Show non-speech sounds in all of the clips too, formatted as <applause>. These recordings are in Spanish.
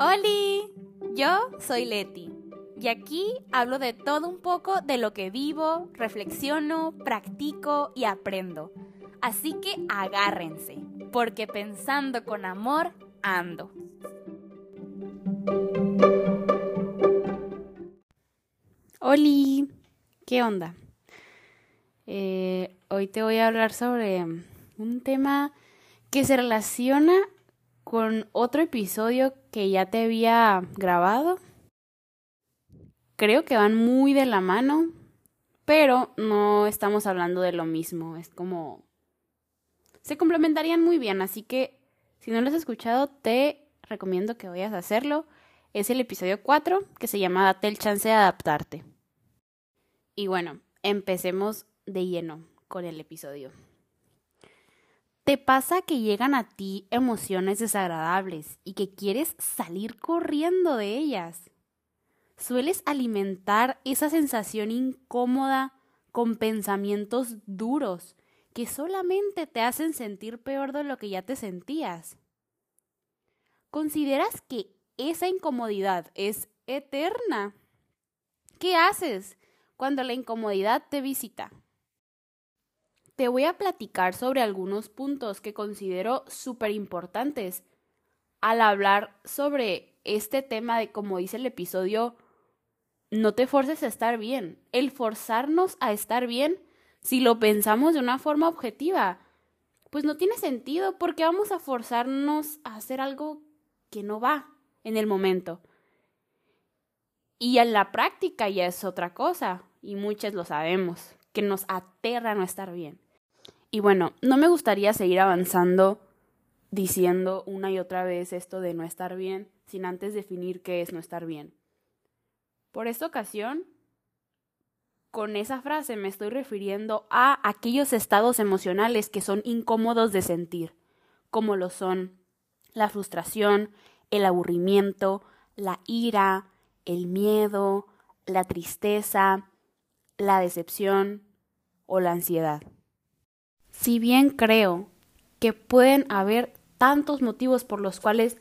¡Holi! Yo soy Leti y aquí hablo de todo un poco de lo que vivo, reflexiono, practico y aprendo. Así que agárrense, porque pensando con amor ando. ¡Holi! ¿Qué onda? Eh, hoy te voy a hablar sobre un tema que se relaciona con otro episodio que ya te había grabado. Creo que van muy de la mano, pero no estamos hablando de lo mismo. Es como... Se complementarían muy bien, así que si no lo has escuchado, te recomiendo que vayas a hacerlo. Es el episodio 4 que se llama Date el chance de adaptarte. Y bueno, empecemos de lleno con el episodio. ¿Te pasa que llegan a ti emociones desagradables y que quieres salir corriendo de ellas? ¿Sueles alimentar esa sensación incómoda con pensamientos duros que solamente te hacen sentir peor de lo que ya te sentías? ¿Consideras que esa incomodidad es eterna? ¿Qué haces cuando la incomodidad te visita? Te voy a platicar sobre algunos puntos que considero súper importantes al hablar sobre este tema de, como dice el episodio, no te forces a estar bien. El forzarnos a estar bien, si lo pensamos de una forma objetiva, pues no tiene sentido porque vamos a forzarnos a hacer algo que no va en el momento. Y en la práctica ya es otra cosa, y muchas lo sabemos, que nos aterra no estar bien. Y bueno, no me gustaría seguir avanzando diciendo una y otra vez esto de no estar bien, sin antes definir qué es no estar bien. Por esta ocasión, con esa frase me estoy refiriendo a aquellos estados emocionales que son incómodos de sentir, como lo son la frustración, el aburrimiento, la ira, el miedo, la tristeza, la decepción o la ansiedad. Si bien creo que pueden haber tantos motivos por los cuales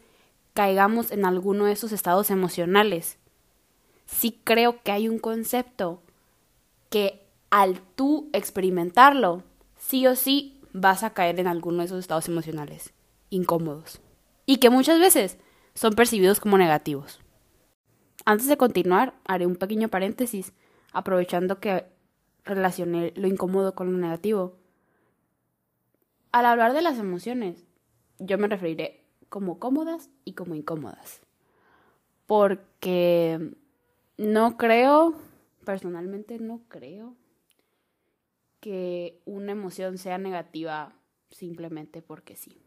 caigamos en alguno de esos estados emocionales, sí creo que hay un concepto que al tú experimentarlo, sí o sí vas a caer en alguno de esos estados emocionales incómodos y que muchas veces son percibidos como negativos. Antes de continuar, haré un pequeño paréntesis, aprovechando que relacioné lo incómodo con lo negativo al hablar de las emociones, yo me referiré como cómodas y como incómodas. Porque no creo, personalmente no creo, que una emoción sea negativa simplemente porque sí.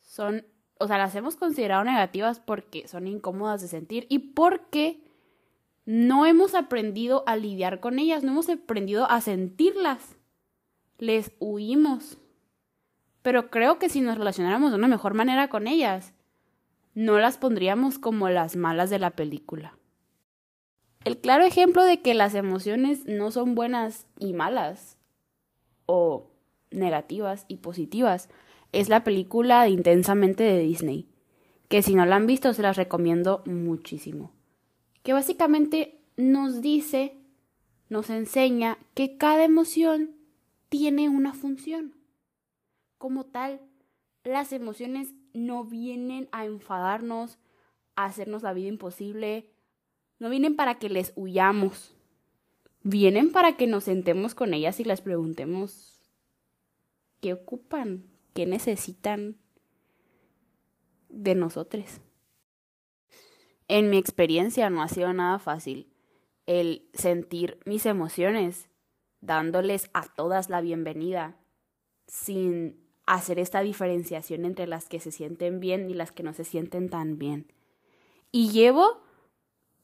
Son, o sea, las hemos considerado negativas porque son incómodas de sentir y porque no hemos aprendido a lidiar con ellas, no hemos aprendido a sentirlas les huimos. Pero creo que si nos relacionáramos de una mejor manera con ellas, no las pondríamos como las malas de la película. El claro ejemplo de que las emociones no son buenas y malas, o negativas y positivas, es la película de Intensamente de Disney, que si no la han visto se las recomiendo muchísimo. Que básicamente nos dice, nos enseña que cada emoción tiene una función. Como tal, las emociones no vienen a enfadarnos, a hacernos la vida imposible, no vienen para que les huyamos, vienen para que nos sentemos con ellas y les preguntemos qué ocupan, qué necesitan de nosotros. En mi experiencia no ha sido nada fácil el sentir mis emociones dándoles a todas la bienvenida, sin hacer esta diferenciación entre las que se sienten bien y las que no se sienten tan bien. Y llevo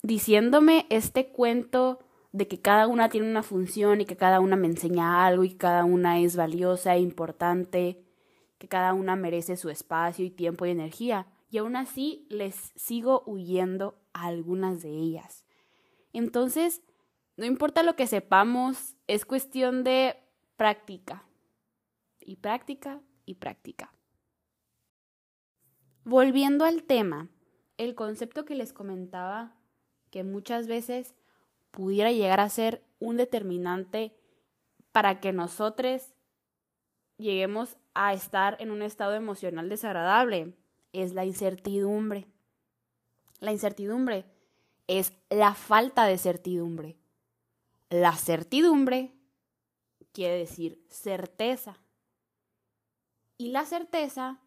diciéndome este cuento de que cada una tiene una función y que cada una me enseña algo y cada una es valiosa e importante, que cada una merece su espacio y tiempo y energía. Y aún así les sigo huyendo a algunas de ellas. Entonces, no importa lo que sepamos, es cuestión de práctica. Y práctica y práctica. Volviendo al tema, el concepto que les comentaba que muchas veces pudiera llegar a ser un determinante para que nosotros lleguemos a estar en un estado emocional desagradable es la incertidumbre. La incertidumbre es la falta de certidumbre. La certidumbre quiere decir certeza. Y la certeza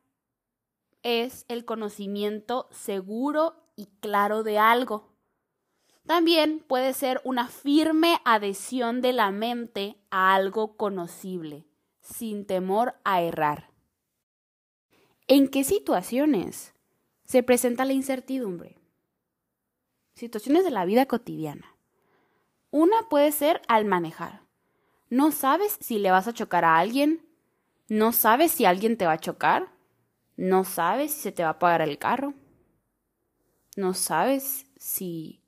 es el conocimiento seguro y claro de algo. También puede ser una firme adhesión de la mente a algo conocible, sin temor a errar. ¿En qué situaciones se presenta la incertidumbre? Situaciones de la vida cotidiana. Una puede ser al manejar. No sabes si le vas a chocar a alguien, no sabes si alguien te va a chocar, no sabes si se te va a pagar el carro, no sabes si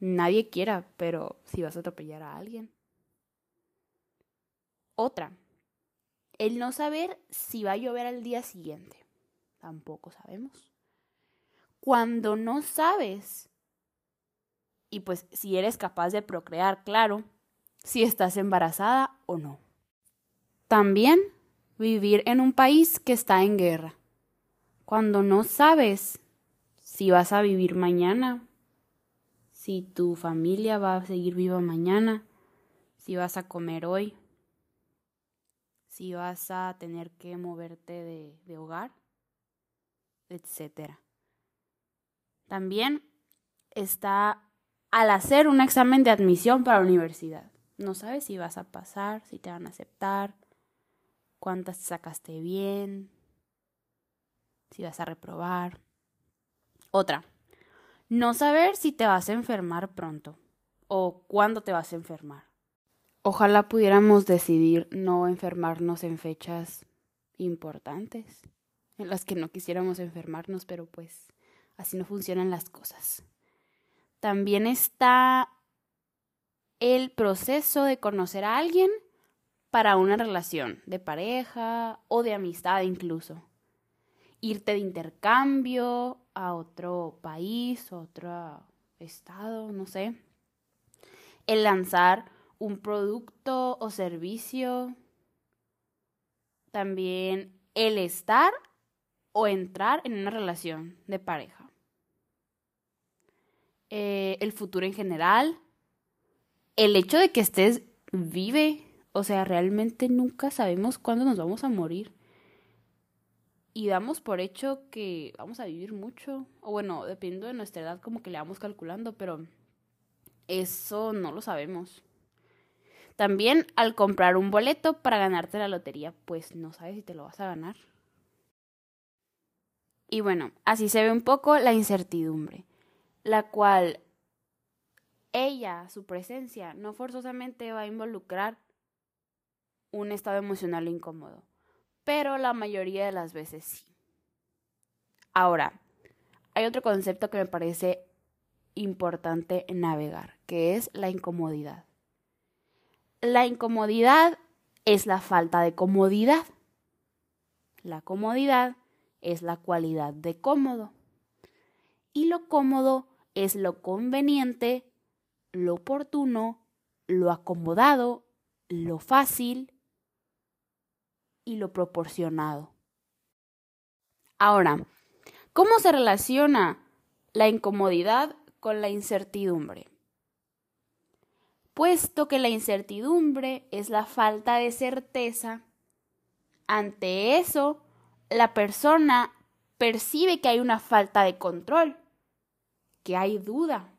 nadie quiera, pero si vas a atropellar a alguien. Otra, el no saber si va a llover al día siguiente. Tampoco sabemos. Cuando no sabes, y pues si eres capaz de procrear, claro, si estás embarazada o no. También vivir en un país que está en guerra. Cuando no sabes si vas a vivir mañana, si tu familia va a seguir viva mañana, si vas a comer hoy si vas a tener que moverte de, de hogar, etc. También está al hacer un examen de admisión para la universidad. No sabes si vas a pasar, si te van a aceptar, cuántas sacaste bien, si vas a reprobar. Otra, no saber si te vas a enfermar pronto o cuándo te vas a enfermar. Ojalá pudiéramos decidir no enfermarnos en fechas importantes, en las que no quisiéramos enfermarnos, pero pues así no funcionan las cosas. También está el proceso de conocer a alguien para una relación de pareja o de amistad incluso. Irte de intercambio a otro país, otro estado, no sé. El lanzar un producto o servicio. También el estar o entrar en una relación de pareja. Eh, el futuro en general. El hecho de que estés vive. O sea, realmente nunca sabemos cuándo nos vamos a morir. Y damos por hecho que vamos a vivir mucho. O bueno, dependiendo de nuestra edad, como que le vamos calculando, pero eso no lo sabemos. También al comprar un boleto para ganarte la lotería, pues no sabes si te lo vas a ganar. Y bueno, así se ve un poco la incertidumbre, la cual ella, su presencia, no forzosamente va a involucrar un estado emocional incómodo, pero la mayoría de las veces sí. Ahora, hay otro concepto que me parece importante navegar, que es la incomodidad. La incomodidad es la falta de comodidad. La comodidad es la cualidad de cómodo. Y lo cómodo es lo conveniente, lo oportuno, lo acomodado, lo fácil y lo proporcionado. Ahora, ¿cómo se relaciona la incomodidad con la incertidumbre? puesto que la incertidumbre es la falta de certeza. Ante eso, la persona percibe que hay una falta de control, que hay duda,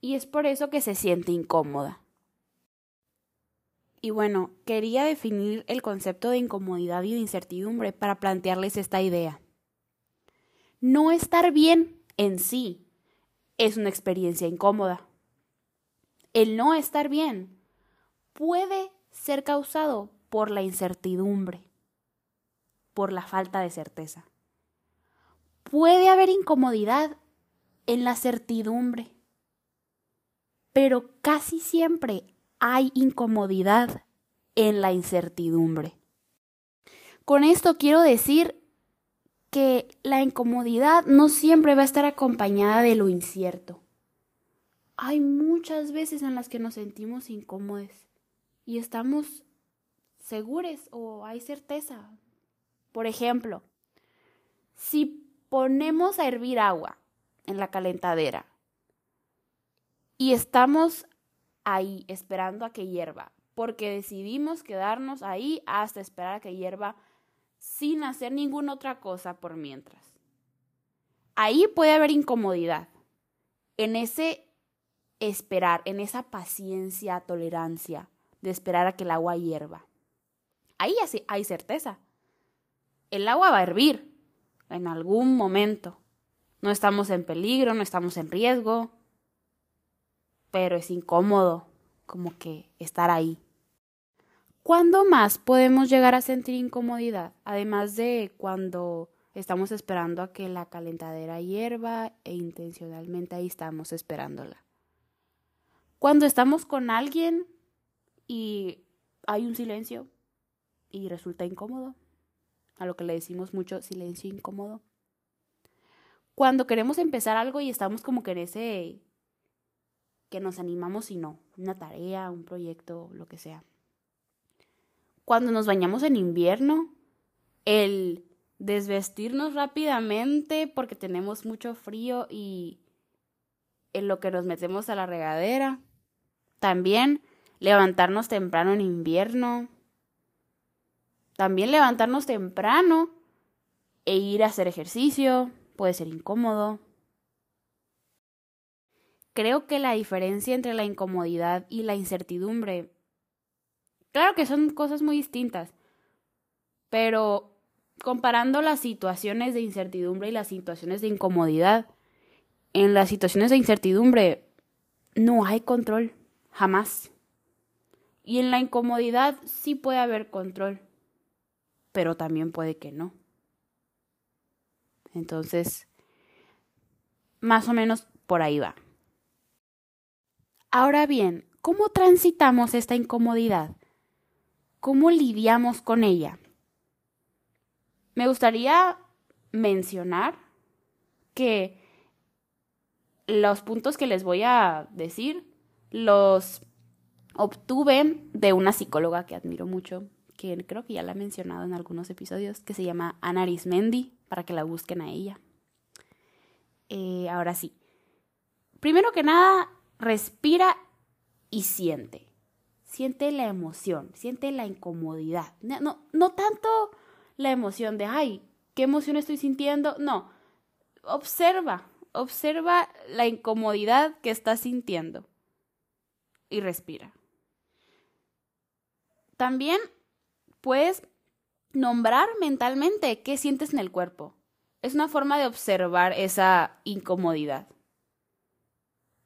y es por eso que se siente incómoda. Y bueno, quería definir el concepto de incomodidad y de incertidumbre para plantearles esta idea. No estar bien en sí es una experiencia incómoda el no estar bien puede ser causado por la incertidumbre, por la falta de certeza. Puede haber incomodidad en la certidumbre, pero casi siempre hay incomodidad en la incertidumbre. Con esto quiero decir que la incomodidad no siempre va a estar acompañada de lo incierto. Hay muchas veces en las que nos sentimos incómodos y estamos seguros o hay certeza. Por ejemplo, si ponemos a hervir agua en la calentadera y estamos ahí esperando a que hierva, porque decidimos quedarnos ahí hasta esperar a que hierva sin hacer ninguna otra cosa por mientras. Ahí puede haber incomodidad, en ese esperar, en esa paciencia, tolerancia de esperar a que el agua hierva. Ahí hay certeza. El agua va a hervir en algún momento. No estamos en peligro, no estamos en riesgo, pero es incómodo como que estar ahí. ¿Cuándo más podemos llegar a sentir incomodidad? Además de cuando estamos esperando a que la calentadera hierva e intencionalmente ahí estamos esperándola. Cuando estamos con alguien y hay un silencio y resulta incómodo, a lo que le decimos mucho silencio incómodo. Cuando queremos empezar algo y estamos como que en ese que nos animamos y no, una tarea, un proyecto, lo que sea cuando nos bañamos en invierno, el desvestirnos rápidamente porque tenemos mucho frío y en lo que nos metemos a la regadera. También levantarnos temprano en invierno. También levantarnos temprano e ir a hacer ejercicio puede ser incómodo. Creo que la diferencia entre la incomodidad y la incertidumbre Claro que son cosas muy distintas, pero comparando las situaciones de incertidumbre y las situaciones de incomodidad, en las situaciones de incertidumbre no hay control, jamás. Y en la incomodidad sí puede haber control, pero también puede que no. Entonces, más o menos por ahí va. Ahora bien, ¿cómo transitamos esta incomodidad? ¿Cómo lidiamos con ella? Me gustaría mencionar que los puntos que les voy a decir los obtuve de una psicóloga que admiro mucho, que creo que ya la he mencionado en algunos episodios, que se llama Ana Arismendi, para que la busquen a ella. Eh, ahora sí. Primero que nada, respira y siente siente la emoción, siente la incomodidad. No, no, tanto la emoción de, ay, ¿qué emoción estoy sintiendo? No, observa, observa la incomodidad que estás sintiendo y respira. También puedes nombrar mentalmente qué sientes en el cuerpo. Es una forma de observar esa incomodidad.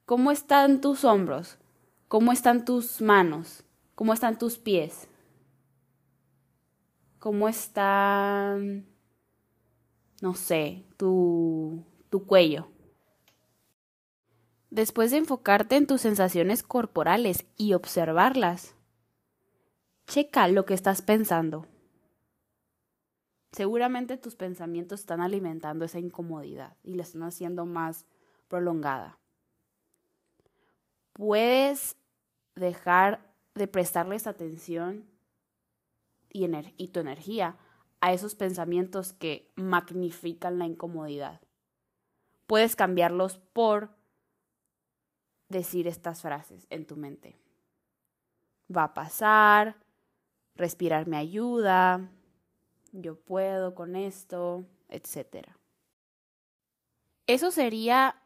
¿Cómo están tus hombros? ¿Cómo están tus manos? ¿Cómo están tus pies? ¿Cómo está, no sé, tu, tu cuello? Después de enfocarte en tus sensaciones corporales y observarlas, checa lo que estás pensando. Seguramente tus pensamientos están alimentando esa incomodidad y la están haciendo más prolongada. Puedes dejar de prestarles atención y, y tu energía a esos pensamientos que magnifican la incomodidad. Puedes cambiarlos por decir estas frases en tu mente. Va a pasar, respirar me ayuda, yo puedo con esto, etc. Eso sería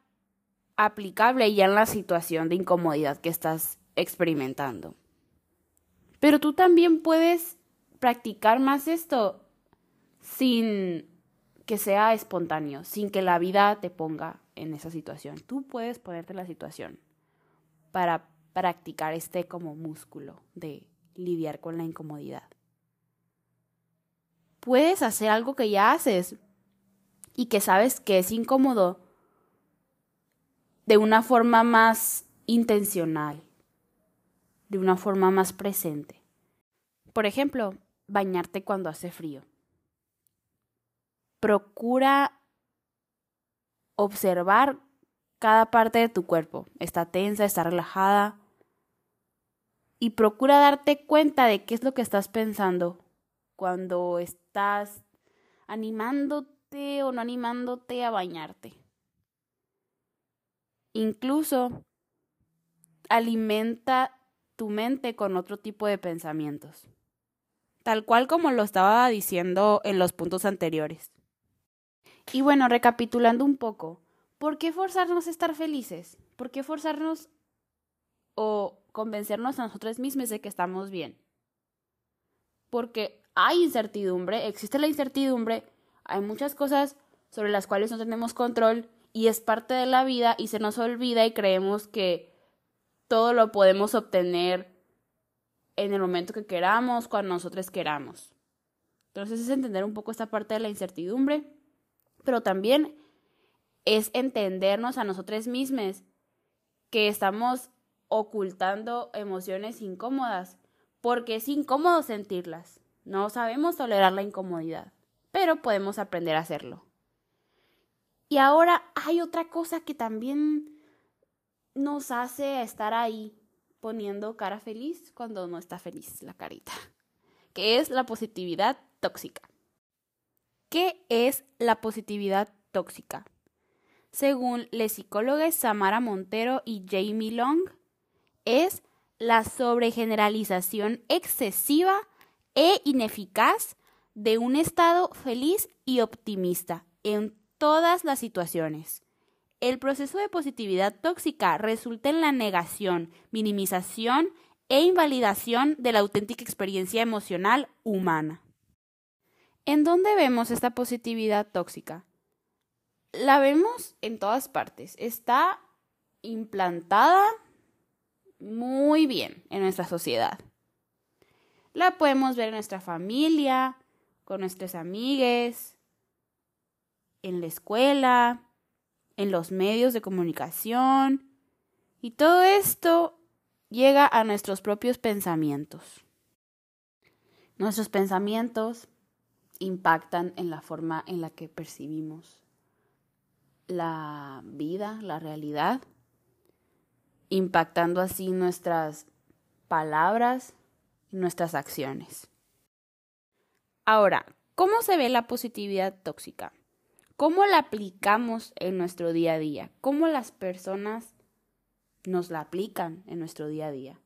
aplicable ya en la situación de incomodidad que estás experimentando. Pero tú también puedes practicar más esto sin que sea espontáneo, sin que la vida te ponga en esa situación. Tú puedes ponerte la situación para practicar este como músculo de lidiar con la incomodidad. Puedes hacer algo que ya haces y que sabes que es incómodo de una forma más intencional, de una forma más presente. Por ejemplo, bañarte cuando hace frío. procura observar cada parte de tu cuerpo. Está tensa, está relajada. Y procura darte cuenta de qué es lo que estás pensando cuando estás animándote o no animándote a bañarte. Incluso alimenta tu mente con otro tipo de pensamientos, tal cual como lo estaba diciendo en los puntos anteriores. Y bueno, recapitulando un poco, ¿por qué forzarnos a estar felices? ¿Por qué forzarnos o convencernos a nosotros mismos de que estamos bien? Porque hay incertidumbre, existe la incertidumbre, hay muchas cosas sobre las cuales no tenemos control y es parte de la vida y se nos olvida y creemos que todo lo podemos obtener en el momento que queramos, cuando nosotros queramos. Entonces es entender un poco esta parte de la incertidumbre, pero también es entendernos a nosotros mismos que estamos ocultando emociones incómodas, porque es incómodo sentirlas. No sabemos tolerar la incomodidad, pero podemos aprender a hacerlo. Y ahora hay otra cosa que también nos hace estar ahí poniendo cara feliz cuando no está feliz la carita, <laughs> que es la positividad tóxica. ¿Qué es la positividad tóxica? Según las psicólogas Samara Montero y Jamie Long, es la sobregeneralización excesiva e ineficaz de un estado feliz y optimista en todas las situaciones. El proceso de positividad tóxica resulta en la negación, minimización e invalidación de la auténtica experiencia emocional humana. ¿En dónde vemos esta positividad tóxica? La vemos en todas partes. Está implantada muy bien en nuestra sociedad. La podemos ver en nuestra familia, con nuestros amigues, en la escuela, en los medios de comunicación. Y todo esto llega a nuestros propios pensamientos. Nuestros pensamientos impactan en la forma en la que percibimos la vida, la realidad, impactando así nuestras palabras nuestras acciones. Ahora, ¿cómo se ve la positividad tóxica? ¿Cómo la aplicamos en nuestro día a día? ¿Cómo las personas nos la aplican en nuestro día a día?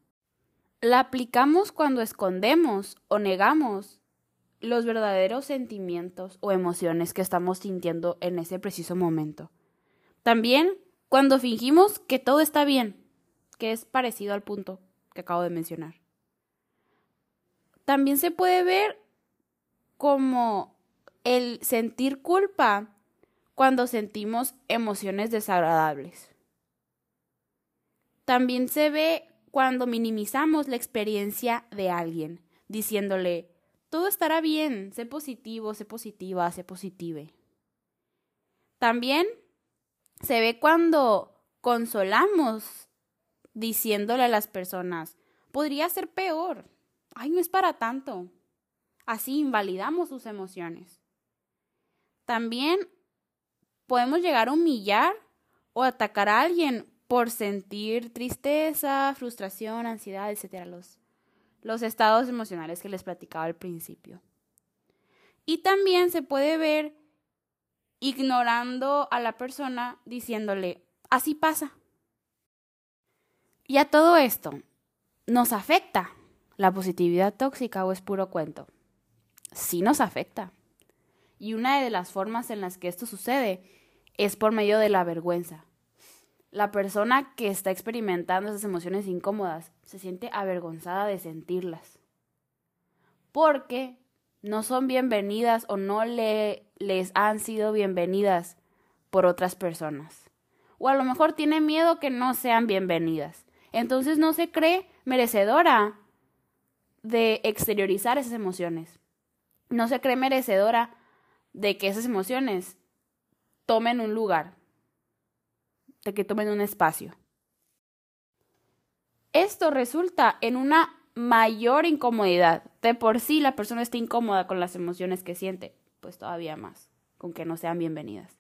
La aplicamos cuando escondemos o negamos los verdaderos sentimientos o emociones que estamos sintiendo en ese preciso momento. También cuando fingimos que todo está bien, que es parecido al punto que acabo de mencionar. También se puede ver como el sentir culpa cuando sentimos emociones desagradables. También se ve cuando minimizamos la experiencia de alguien, diciéndole, todo estará bien, sé positivo, sé positiva, sé positive. También se ve cuando consolamos diciéndole a las personas, podría ser peor, ay, no es para tanto. Así invalidamos sus emociones. También podemos llegar a humillar o atacar a alguien por sentir tristeza, frustración, ansiedad, etcétera, los, los estados emocionales que les platicaba al principio. Y también se puede ver ignorando a la persona diciéndole, así pasa. Y a todo esto, ¿nos afecta la positividad tóxica o es puro cuento? Sí nos afecta. Y una de las formas en las que esto sucede es por medio de la vergüenza. La persona que está experimentando esas emociones incómodas se siente avergonzada de sentirlas. Porque no son bienvenidas o no le, les han sido bienvenidas por otras personas. O a lo mejor tiene miedo que no sean bienvenidas. Entonces no se cree merecedora de exteriorizar esas emociones. No se cree merecedora de que esas emociones tomen un lugar, de que tomen un espacio. Esto resulta en una mayor incomodidad. De por sí la persona está incómoda con las emociones que siente, pues todavía más. con que no sean bienvenidas.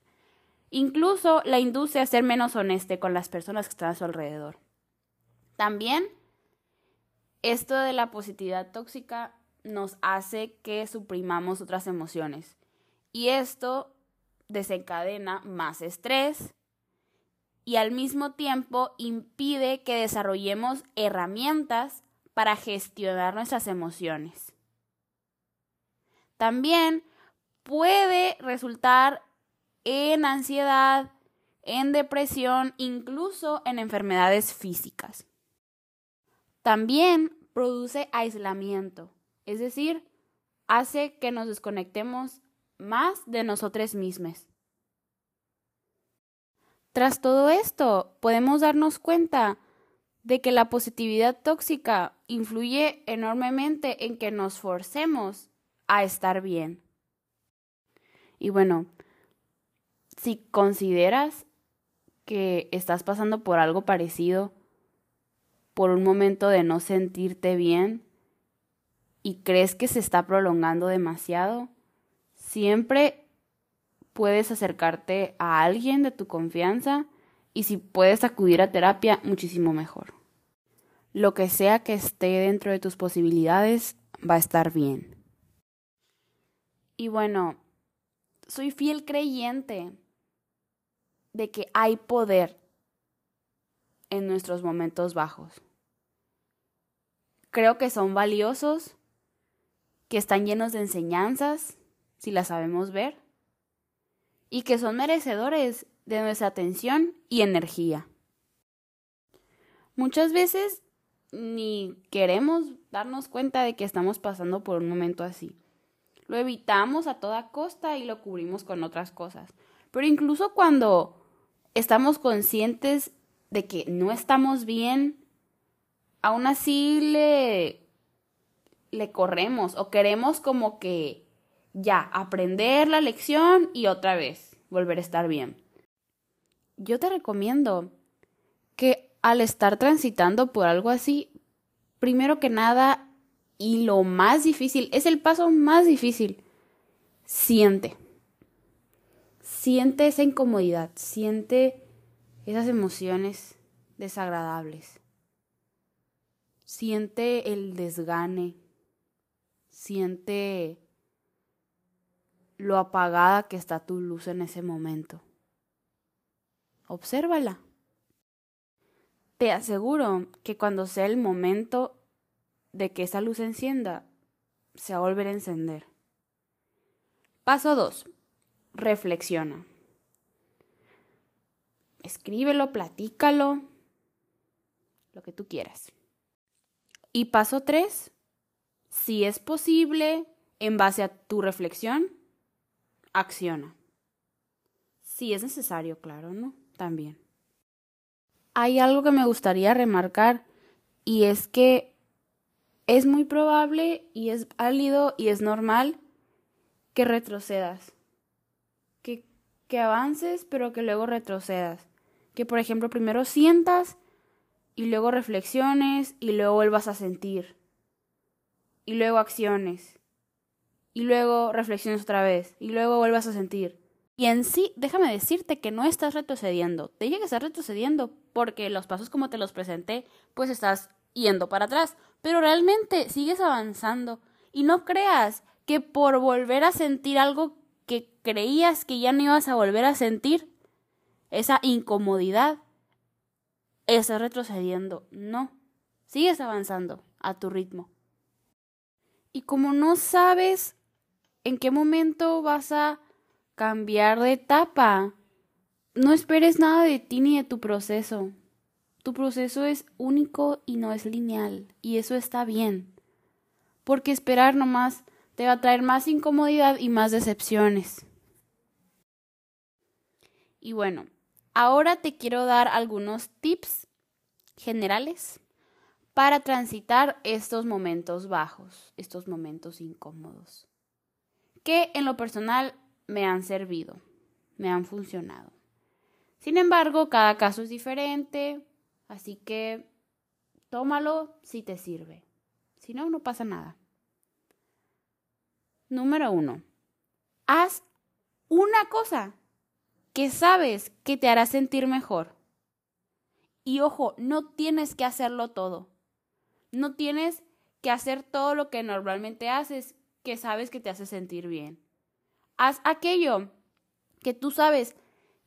Incluso la induce a ser menos honeste con las personas que están a su alrededor. También, esto de la positividad tóxica nos hace que suprimamos otras emociones. Y esto desencadena más estrés y al mismo tiempo impide que desarrollemos herramientas para gestionar nuestras emociones. También puede resultar en ansiedad, en depresión, incluso en enfermedades físicas. También produce aislamiento, es decir, hace que nos desconectemos más de nosotros mismos. Tras todo esto, podemos darnos cuenta de que la positividad tóxica influye enormemente en que nos forcemos a estar bien. Y bueno, si consideras que estás pasando por algo parecido, por un momento de no sentirte bien y crees que se está prolongando demasiado, siempre puedes acercarte a alguien de tu confianza y si puedes acudir a terapia, muchísimo mejor. Lo que sea que esté dentro de tus posibilidades va a estar bien. Y bueno, soy fiel creyente de que hay poder en nuestros momentos bajos. Creo que son valiosos, que están llenos de enseñanzas, si las sabemos ver, y que son merecedores de nuestra atención y energía. Muchas veces ni queremos darnos cuenta de que estamos pasando por un momento así. Lo evitamos a toda costa y lo cubrimos con otras cosas. Pero incluso cuando estamos conscientes de que no estamos bien, aún así le, le corremos o queremos como que ya aprender la lección y otra vez volver a estar bien. Yo te recomiendo que al estar transitando por algo así, primero que nada y lo más difícil, es el paso más difícil. Siente. Siente esa incomodidad, siente esas emociones desagradables. Siente el desgane, siente lo apagada que está tu luz en ese momento. Obsérvala. Te aseguro que cuando sea el momento de que esa luz encienda, se va a volver a encender. Paso 2. Reflexiona. Escríbelo, platícalo, lo que tú quieras. Y paso 3. Si es posible, en base a tu reflexión, acciona. Si es necesario, claro, ¿no? También. Hay algo que me gustaría remarcar y es que es muy probable y es válido y es normal que retrocedas. Que, que avances, pero que luego retrocedas. Que, por ejemplo, primero sientas y luego reflexiones y luego vuelvas a sentir. Y luego acciones. Y luego reflexiones otra vez. Y luego vuelvas a sentir. Y en sí, déjame decirte que no estás retrocediendo. Te dije que estás retrocediendo porque los pasos como te los presenté, pues estás yendo para atrás, pero realmente sigues avanzando y no creas que por volver a sentir algo que creías que ya no ibas a volver a sentir, esa incomodidad, estás retrocediendo. No, sigues avanzando a tu ritmo. Y como no sabes en qué momento vas a cambiar de etapa, no esperes nada de ti ni de tu proceso. Tu proceso es único y no es lineal, y eso está bien, porque esperar nomás te va a traer más incomodidad y más decepciones. Y bueno, ahora te quiero dar algunos tips generales para transitar estos momentos bajos, estos momentos incómodos, que en lo personal me han servido, me han funcionado. Sin embargo, cada caso es diferente, Así que tómalo si te sirve. Si no, no pasa nada. Número uno. Haz una cosa que sabes que te hará sentir mejor. Y ojo, no tienes que hacerlo todo. No tienes que hacer todo lo que normalmente haces que sabes que te hace sentir bien. Haz aquello que tú sabes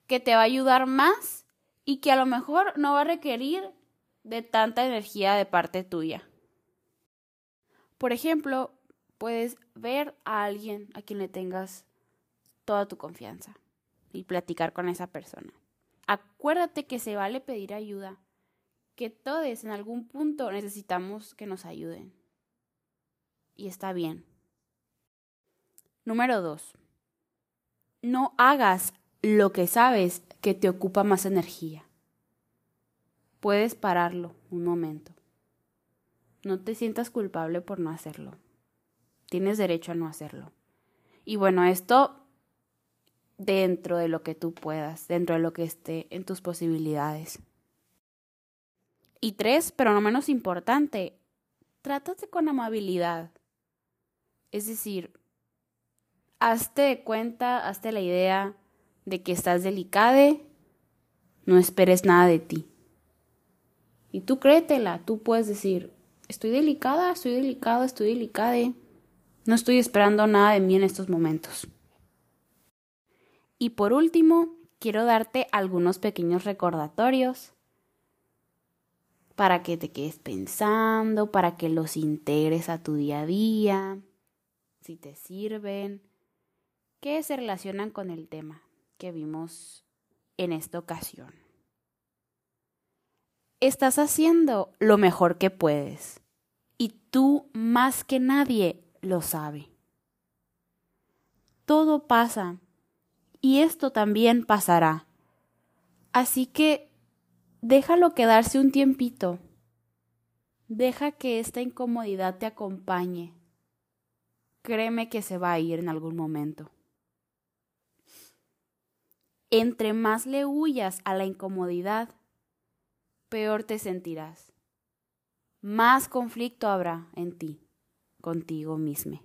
que te va a ayudar más y que a lo mejor no va a requerir de tanta energía de parte tuya. Por ejemplo, puedes ver a alguien a quien le tengas toda tu confianza y platicar con esa persona. Acuérdate que se vale pedir ayuda, que todos en algún punto necesitamos que nos ayuden. Y está bien. Número dos. No hagas lo que sabes que te ocupa más energía. Puedes pararlo un momento. No te sientas culpable por no hacerlo. Tienes derecho a no hacerlo. Y bueno, esto dentro de lo que tú puedas, dentro de lo que esté en tus posibilidades. Y tres, pero no menos importante, trátate con amabilidad. Es decir, hazte de cuenta, hazte la idea de que estás delicada, no esperes nada de ti. Y tú créetela, tú puedes decir, estoy delicada, estoy delicado, estoy delicada, no estoy esperando nada de mí en estos momentos. Y por último, quiero darte algunos pequeños recordatorios para que te quedes pensando, para que los integres a tu día a día, si te sirven, que se relacionan con el tema que vimos en esta ocasión. Estás haciendo lo mejor que puedes y tú más que nadie lo sabe. Todo pasa y esto también pasará. Así que déjalo quedarse un tiempito. Deja que esta incomodidad te acompañe. Créeme que se va a ir en algún momento. Entre más le huyas a la incomodidad, peor te sentirás. Más conflicto habrá en ti, contigo mismo.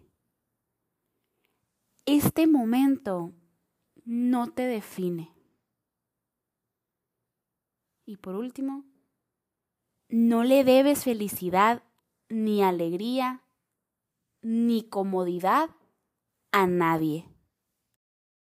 Este momento no te define. Y por último, no le debes felicidad, ni alegría, ni comodidad a nadie.